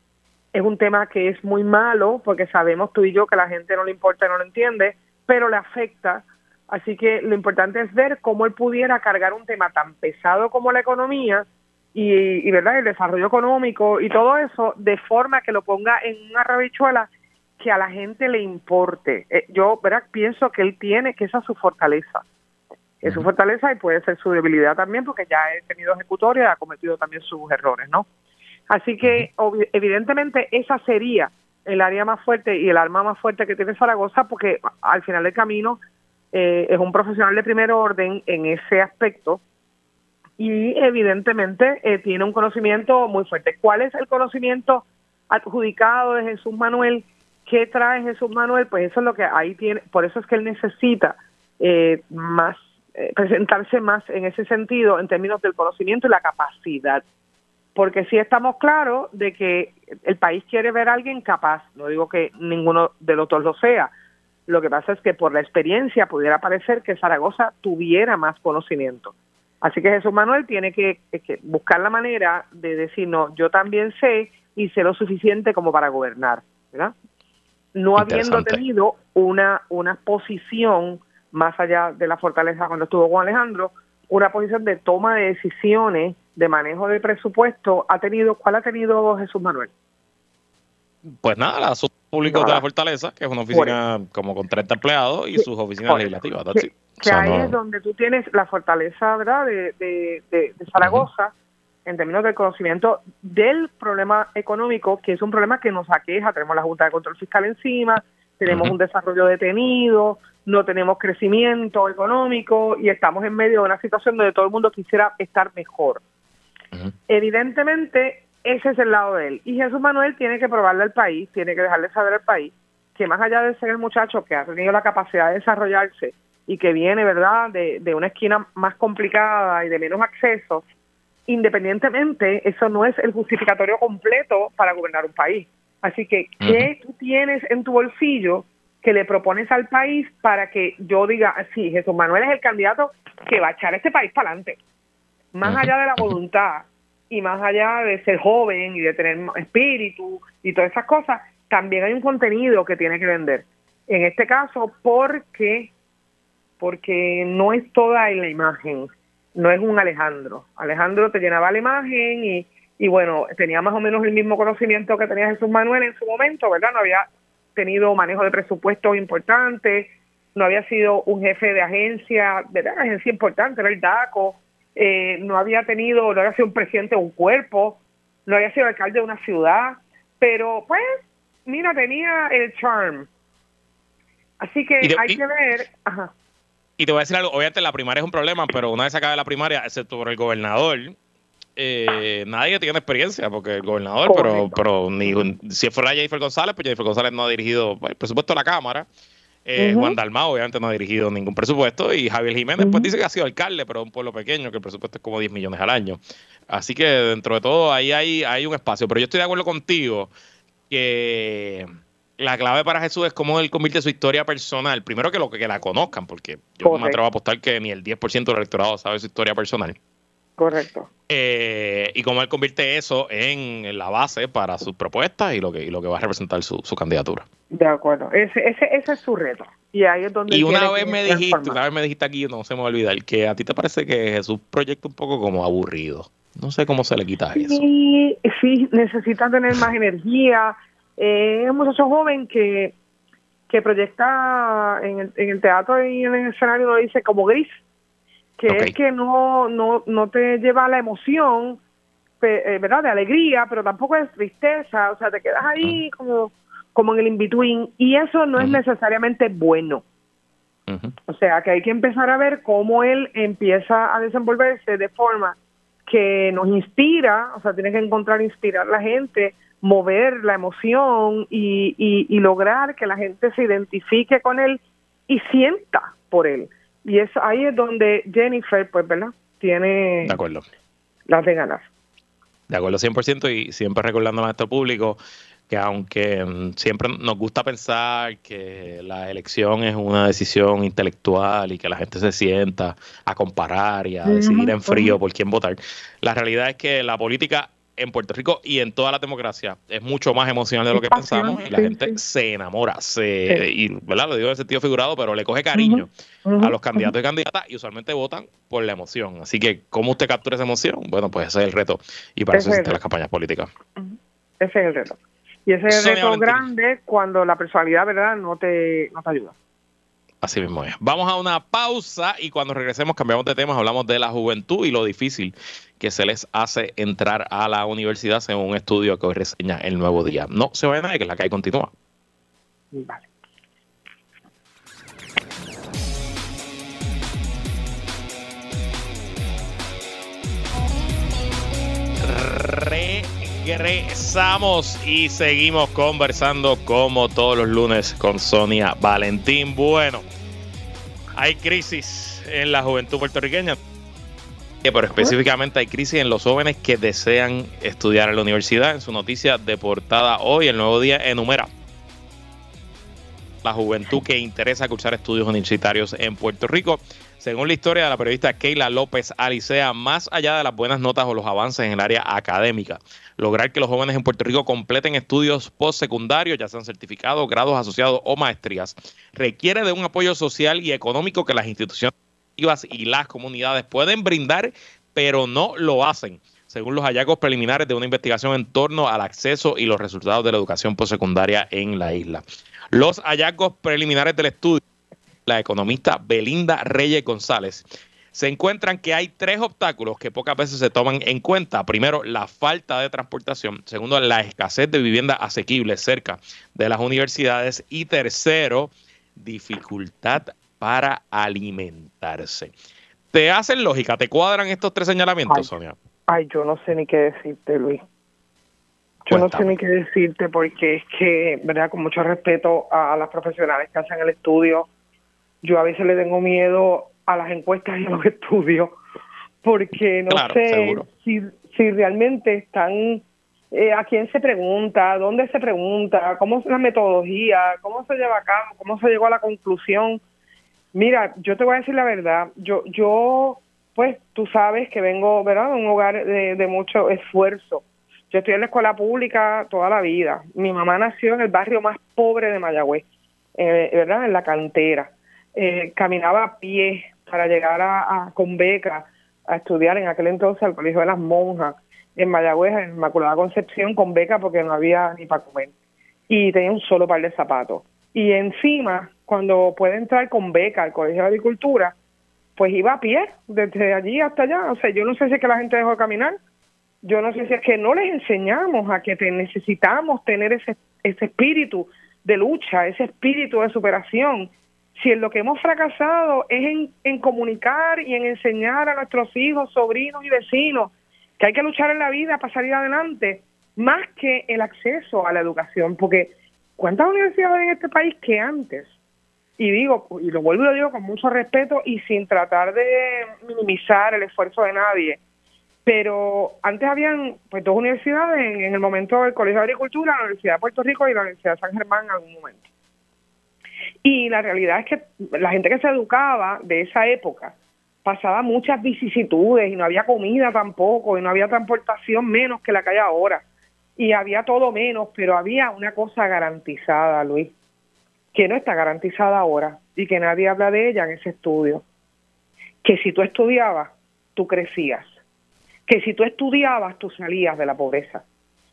Es un tema que es muy malo porque sabemos tú y yo que la gente no le importa y no lo entiende, pero le afecta. Así que lo importante es ver cómo él pudiera cargar un tema tan pesado como la economía y, verdad el desarrollo económico y todo eso de forma que lo ponga en una rabichuela que a la gente le importe. Eh, yo verdad pienso que él tiene que esa es su fortaleza. Es su fortaleza y puede ser su debilidad también porque ya he tenido ejecutoria y ha cometido también sus errores, ¿no? Así que evidentemente esa sería el área más fuerte y el arma más fuerte que tiene Zaragoza porque al final del camino eh, es un profesional de primer orden en ese aspecto y evidentemente eh, tiene un conocimiento muy fuerte. ¿Cuál es el conocimiento adjudicado de Jesús Manuel? ¿Qué trae Jesús Manuel? Pues eso es lo que ahí tiene, por eso es que él necesita eh, más eh, presentarse más en ese sentido en términos del conocimiento y la capacidad. Porque sí estamos claros de que el país quiere ver a alguien capaz, no digo que ninguno de los dos lo sea, lo que pasa es que por la experiencia pudiera parecer que Zaragoza tuviera más conocimiento. Así que Jesús Manuel tiene que, buscar la manera de decir, no, yo también sé y sé lo suficiente como para gobernar, ¿verdad? No habiendo tenido una, una posición más allá de la fortaleza cuando estuvo con Alejandro, una posición de toma de decisiones, de manejo de presupuesto, ha tenido, ¿cuál ha tenido Jesús Manuel? Pues nada, la públicos de la Fortaleza, que es una oficina como con 30 empleados y sus oficinas legislativas. Que, ahí es donde tú tienes la fortaleza, ¿verdad?, de, de, Zaragoza, en términos del conocimiento del problema económico, que es un problema que nos aqueja. Tenemos la Junta de Control Fiscal encima, tenemos un desarrollo detenido, no tenemos crecimiento económico y estamos en medio de una situación donde todo el mundo quisiera estar mejor. Evidentemente, ese es el lado de él. Y Jesús Manuel tiene que probarle al país, tiene que dejarle saber al país que más allá de ser el muchacho que ha tenido la capacidad de desarrollarse y que viene, ¿verdad?, de, de una esquina más complicada y de menos acceso, independientemente, eso no es el justificatorio completo para gobernar un país. Así que, ¿qué tú tienes en tu bolsillo que le propones al país para que yo diga, sí, Jesús Manuel es el candidato que va a echar este país para adelante. Más allá de la voluntad y más allá de ser joven y de tener espíritu y todas esas cosas, también hay un contenido que tiene que vender. En este caso, porque porque no es toda en la imagen, no es un Alejandro. Alejandro te llenaba la imagen y, y bueno, tenía más o menos el mismo conocimiento que tenía Jesús Manuel en su momento, ¿verdad? No había tenido manejo de presupuestos importante, no había sido un jefe de agencia, ¿verdad? Agencia importante, era el DACO, eh, no había tenido, no había sido un presidente de un cuerpo, no había sido alcalde de una ciudad, pero pues, mira, tenía el charm. Así que hay que ver, ajá. Y te voy a decir algo, obviamente la primaria es un problema, pero una vez acaba la primaria, excepto por el gobernador, eh, nadie tiene experiencia, porque el gobernador, pero, pero ni, si fuera Jennifer González, pues Jennifer González no ha dirigido el presupuesto de la Cámara. Eh, Juan Dalmao obviamente no ha dirigido ningún presupuesto y Javier Jiménez pues dice que ha sido alcalde, pero un pueblo pequeño, que el presupuesto es como 10 millones al año. Así que dentro de todo ahí hay, hay un espacio. Pero yo estoy de acuerdo contigo que la clave para Jesús es cómo él convierte su historia personal. Primero que lo que, la conozcan, porque yo no me atrevo a apostar que ni el 10% del electorado sabe su historia personal. Correcto. Eh, y cómo él convierte eso en la base para sus propuestas y lo que, lo que va a representar su, candidatura. De acuerdo, ese, ese, ese, es su reto. Y ahí es donde... Y una vez me dijiste, una vez me dijiste aquí, no se me va a olvidar, que a ti te parece que Jesús proyecta un poco como aburrido. No sé cómo se le quita eso. Sí, sí, necesita tener más energía. Eh, es un muchacho joven que, que proyecta en el, en el teatro y en el escenario lo dice como gris que es que no, no, no te lleva la emoción, eh, ¿verdad? De alegría, pero tampoco es tristeza, o sea, te quedas ahí como, como en el in-between y eso no es necesariamente bueno. O sea, que hay que empezar a ver cómo él empieza a desenvolverse de forma que nos inspira, o sea, tiene que encontrar inspirar a la gente, mover la emoción y, y lograr que la gente se identifique con él y sienta por él. Y es ahí es donde Jennifer, pues, ¿verdad? Tiene de acuerdo. las de ganas. De acuerdo, 100%, y siempre recordando a nuestro público que aunque mm, siempre nos gusta pensar que la elección es una decisión intelectual y que la gente se sienta a comparar y a decidir en frío por quién votar, la realidad es que la política en Puerto Rico y en toda la democracia es mucho más emocional de lo que pensamos y la gente se enamora, se, y ¿verdad? lo digo en sentido figurado, pero le coge cariño a los candidatos y candidatas y usualmente votan por la emoción. Así que, ¿cómo usted captura esa emoción? Bueno, pues ese es el reto y para eso existen las campañas políticas. Ese es el reto. Y ese es el reto grande cuando la personalidad, ¿verdad?, no te, no te ayuda. Así mismo es. Vamos a una pausa y cuando regresemos cambiamos de temas, hablamos de la juventud y lo difícil que se les hace entrar a la universidad según un estudio que hoy reseña el nuevo día. No se vayan a que la calle continúa. Vale. Regresamos y seguimos conversando como todos los lunes con Sonia Valentín. Bueno, hay crisis en la juventud puertorriqueña pero específicamente hay crisis en los jóvenes que desean estudiar en la universidad. En su noticia de portada hoy, el nuevo día enumera la juventud que interesa cursar estudios universitarios en Puerto Rico. Según la historia de la periodista Keila López Alicea, más allá de las buenas notas o los avances en el área académica, lograr que los jóvenes en Puerto Rico completen estudios postsecundarios, ya sean certificados, grados asociados o maestrías, requiere de un apoyo social y económico que las instituciones y las comunidades pueden brindar, pero no lo hacen, según los hallazgos preliminares de una investigación en torno al acceso y los resultados de la educación postsecundaria en la isla. Los hallazgos preliminares del estudio, la economista Belinda Reyes González, se encuentran que hay tres obstáculos que pocas veces se toman en cuenta. Primero, la falta de transportación. Segundo, la escasez de vivienda asequible cerca de las universidades. Y tercero, dificultad para alimentarse. ¿Te hacen lógica? ¿Te cuadran estos tres señalamientos, Sonia? Ay, yo no sé ni qué decirte, Luis. Yo no sé ni qué decirte porque es que, ¿verdad? Con mucho respeto a, las profesionales que hacen el estudio, yo a veces le tengo miedo a las encuestas y a los estudios porque no sé si, si realmente están eh, a quién se pregunta, dónde se pregunta, cómo es la metodología, cómo se lleva a cabo, cómo se llegó a la conclusión. Mira, yo te voy a decir la verdad. Yo, yo, pues, tú sabes que vengo, ¿verdad? De un hogar de, mucho esfuerzo. Yo estoy en la escuela pública toda la vida. Mi mamá nació en el barrio más pobre de Mayagüez, eh, ¿verdad? En la cantera. Eh, caminaba a pie para llegar a, con beca a estudiar en aquel entonces al Colegio de las Monjas. en Mayagüez, en Inmaculada Concepción, con beca porque no había ni para comer. Y tenía un solo par de zapatos. Y encima, cuando puede entrar con beca al Colegio de Agricultura, pues iba a pie, desde allí hasta allá. O sea, yo no sé si es que la gente dejó de caminar, yo no sé si es que no les enseñamos a que te necesitamos tener ese, ese espíritu de lucha, ese espíritu de superación. Si en lo que hemos fracasado es en, en comunicar y en enseñar a nuestros hijos, sobrinos y vecinos que hay que luchar en la vida para salir adelante, más que el acceso a la educación, porque ¿cuántas universidades en este país que antes? Y digo, y lo vuelvo y lo digo con mucho respeto y sin tratar de minimizar el esfuerzo de nadie, pero antes habían pues dos universidades en, el momento del Colegio de Agricultura, la Universidad de Puerto Rico y la Universidad de San Germán en algún momento. Y la realidad es que la gente que se educaba de esa época pasaba muchas vicisitudes y no había comida tampoco y no había transportación menos que la que hay ahora. Y había todo menos, pero había una cosa garantizada, Luis, que no está garantizada ahora y que nadie habla de ella en ese estudio, que si tú estudiabas, tú crecías. Que si tú estudiabas, tú salías de la pobreza,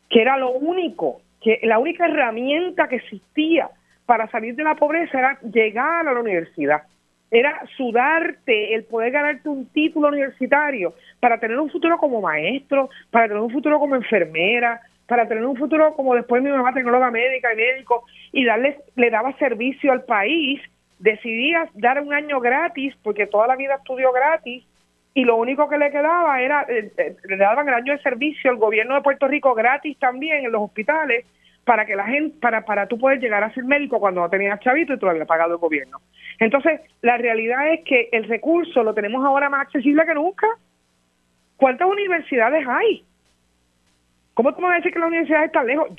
que era lo único, que la única herramienta que existía para salir de la pobreza era llegar a la universidad, era sudarte el poder ganarte un título universitario para tener un futuro como maestro, para tener un futuro como enfermera, para tener un futuro como después mi mamá tecnóloga médica y médico y darle le daba servicio al país, decidías dar un año gratis porque toda la vida estudió gratis y lo único que le quedaba era, eh, eh, le daban el año de servicio al gobierno de Puerto Rico gratis también en los hospitales para que la gente, para, para tú poder llegar a ser médico cuando no tenías chavito y tú lo había pagado el gobierno. Entonces, la realidad es que el recurso lo tenemos ahora más accesible que nunca. ¿Cuántas universidades hay? ¿Cómo tú me vas a decir que la universidad está lejos?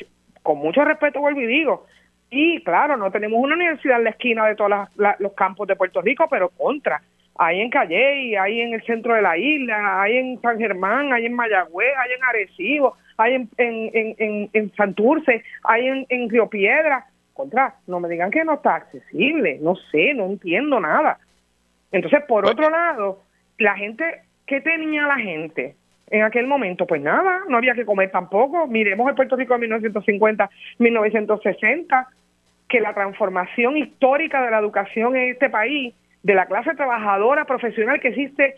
con mucho respeto vuelvo y digo, y claro, no tenemos una universidad en la esquina de todos los campos de Puerto Rico, pero contra hay en Calle, hay en el centro de la isla, hay en San Germán, hay en Mayagüez, hay en Arecibo, hay en, en, en, en Santurce, hay en, en Río Piedra. Contra, no me digan que no está accesible, no sé, no entiendo nada. Entonces, por otro lado, la gente, ¿qué tenía la gente? En aquel momento, pues nada, no había que comer tampoco. Miremos el Puerto Rico de 1950, 1960, que la transformación histórica de la educación en este país de la clase trabajadora profesional que existe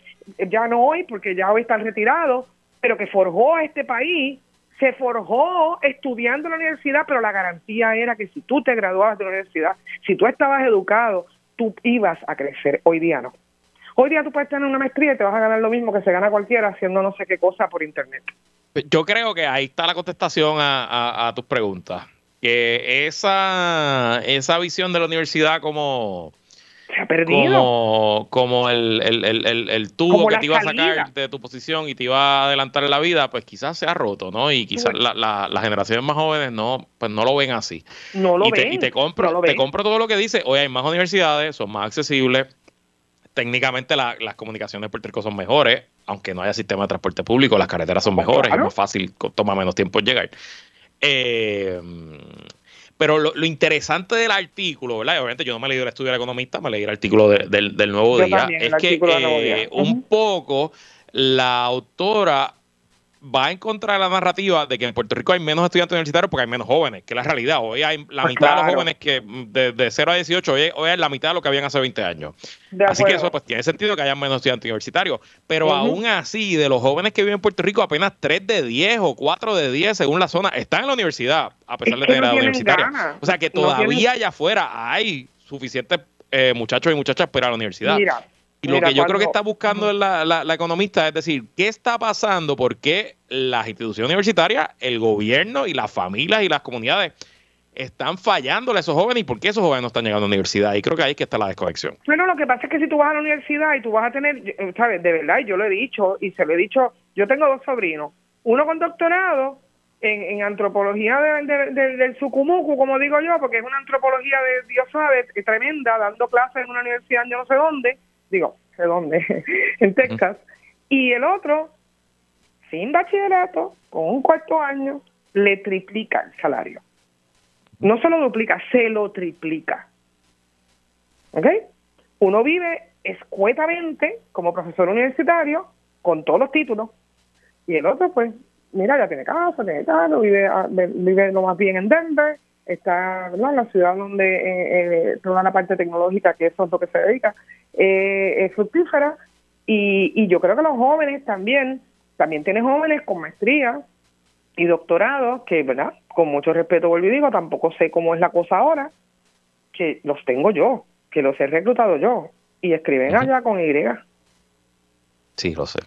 ya no hoy, porque ya hoy están retirados, pero que forjó a este país, se forjó estudiando en la universidad, pero la garantía era que si tú te graduabas de la universidad, si tú estabas educado, tú ibas a crecer. Hoy día no. Hoy día tú puedes tener una maestría y te vas a ganar lo mismo que se gana cualquiera haciendo no sé qué cosa por internet. Yo creo que ahí está la contestación a, tus preguntas. Que esa, esa visión de la universidad como ha perdido. Como, el, el, tubo que te iba a sacar de tu posición y te iba a adelantar en la vida, pues quizás se ha roto, ¿no? Y quizás las generaciones más jóvenes no, pues no lo ven así. No lo y ven. Te, y te compro, te compro todo lo que dice. Hoy hay más universidades, son más accesibles. Técnicamente las comunicaciones de Puerto Rico son mejores, aunque no haya sistema de transporte público, las carreteras son mejores, es más fácil, toma menos tiempo llegar. Eh, pero lo, interesante del artículo, ¿verdad? Obviamente yo no me leí el estudio del economista, me leí el artículo del, Nuevo Día. es que eh, un poco la autora va en contra de la narrativa de que en Puerto Rico hay menos estudiantes universitarios porque hay menos jóvenes, que es la realidad. Hoy hay la pues mitad de los jóvenes que de, de 0 a 18, hoy, hoy, es la mitad de lo que habían hace 20 años. Así que eso pues tiene sentido que haya menos estudiantes universitarios. Pero aún así, de los jóvenes que viven en Puerto Rico, apenas 3 de 10 o 4 de 10, según la zona, están en la universidad, a pesar de tener edad universitaria. O sea que todavía allá afuera hay suficientes eh, muchachos y muchachas para la universidad. Mira, y lo que yo creo que está buscando la, la, economista es decir, ¿qué está pasando? ¿Por qué las instituciones universitarias, el gobierno y las familias y las comunidades están fallándole a esos jóvenes y por qué esos jóvenes no están llegando a la universidad? Y creo que ahí es que está la desconexión. Bueno, lo que pasa es que si tú vas a la universidad y tú vas a tener, ¿sabes? De verdad, yo lo he dicho y se lo he dicho, yo tengo dos sobrinos, uno con doctorado en, antropología del sucumucu, como digo yo, porque es una antropología de Dios sabe, tremenda, dando clases en una universidad yo no sé dónde, digo, ¿de dónde? en Texas. Y el otro, sin bachillerato, con un cuarto año, le triplica el salario. No se lo duplica, se lo triplica. ¿Ok? Uno vive escuetamente como profesor universitario, con todos los títulos, y el otro, pues, mira, ya tiene casa, tiene carro, vive, ah, vive lo más bien en Denver, está en la ciudad donde eh, eh, toda la parte tecnológica, que eso es lo que se dedica, eh, es fructífera. Y, y yo creo que los jóvenes también, también tienen jóvenes con maestría y doctorado, que, ¿verdad? Con mucho respeto, vuelvo y digo, tampoco sé cómo es la cosa ahora, que los tengo yo, que los he reclutado yo, y escriben allá con Y. Sí, lo sé.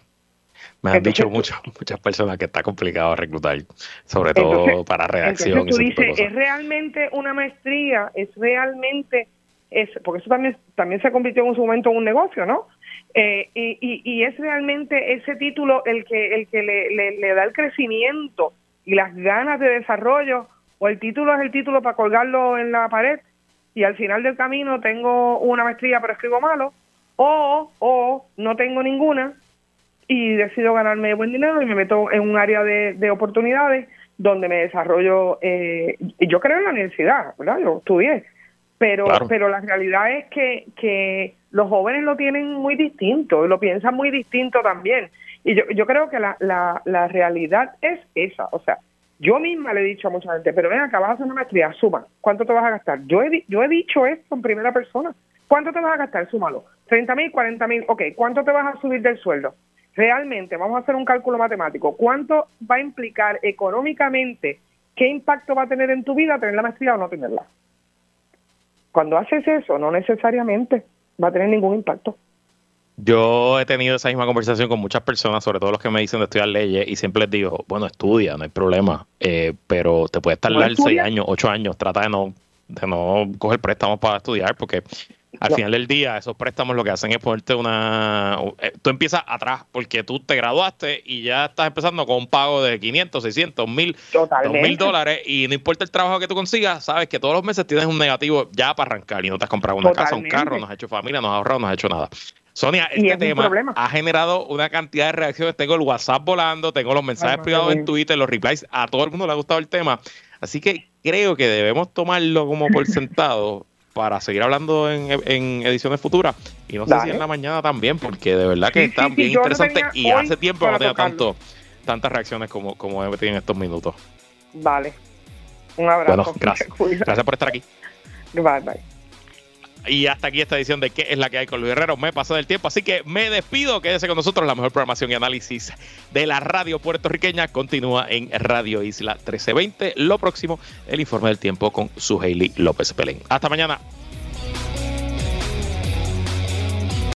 Me han dicho muchas muchas personas que está complicado reclutar, sobre todo para redacción. Entonces tú dices, ¿es realmente una maestría? ¿Es realmente, es porque eso también, también se convirtió en su momento en un negocio, ¿no? Eh, y, y, es realmente ese título el que, el que le, le, da el crecimiento y las ganas de desarrollo, o el título es el título para colgarlo en la pared y al final del camino tengo una maestría pero escribo malo, o, o no tengo ninguna y decido ganarme buen dinero y me meto en un área de, oportunidades donde me desarrollo, eh, yo creo en la universidad, ¿verdad? Yo estudié, pero, pero la realidad es que, que los jóvenes lo tienen muy distinto y lo piensan muy distinto también. Y yo, yo creo que la, la, la realidad es esa, o sea, yo misma le he dicho a mucha gente, pero ven acá, vas a hacer una maestría, suma, ¿cuánto te vas a gastar? Yo he, yo he dicho esto en primera persona, ¿cuánto te vas a gastar? Súmalo, 30 mil, 40 mil, ok, ¿cuánto te vas a subir del sueldo? Realmente, vamos a hacer un cálculo matemático, ¿cuánto va a implicar económicamente, qué impacto va a tener en tu vida tener la maestría o no tenerla? Cuando haces eso, no necesariamente va a tener ningún impacto. Yo he tenido esa misma conversación con muchas personas, sobre todo los que me dicen de estudiar leyes, y siempre les digo, bueno, estudia, no hay problema, eh, pero te puedes tardar seis años, ocho años, trata de no, de no coger préstamos para estudiar, porque al final del día, esos préstamos lo que hacen es ponerte una... Eh, tú empiezas atrás porque tú te graduaste y ya estás empezando con un pago de 500, 600, 1000, mil dólares y no importa el trabajo que tú consigas, sabes que todos los meses tienes un negativo ya para arrancar y no te has comprado una casa, un carro, no has hecho familia, no has ahorrado, no has hecho nada. Sonia, este tema ha generado una cantidad de reacciones. Tengo el WhatsApp volando, tengo los mensajes privados en Twitter, los replies. A todo el mundo le ha gustado el tema. Así que creo que debemos tomarlo como por sentado para seguir hablando en, ediciones futuras. Y no sé si en la mañana también, porque de verdad que está bien interesante y hace tiempo no tenía tanto, tantas reacciones como, como en estos minutos. Vale. Un abrazo. Bueno, gracias. Gracias por estar aquí. Bye, bye. Y hasta aquí esta edición de ¿Qué es la que hay con Luis Guerrero? Me pasó del tiempo, así que me despido. Quédese con nosotros. La mejor programación y análisis de la radio puertorriqueña continúa en Radio Isla 1320. Lo próximo, el informe del tiempo con su Hailey López Pelén. Hasta mañana.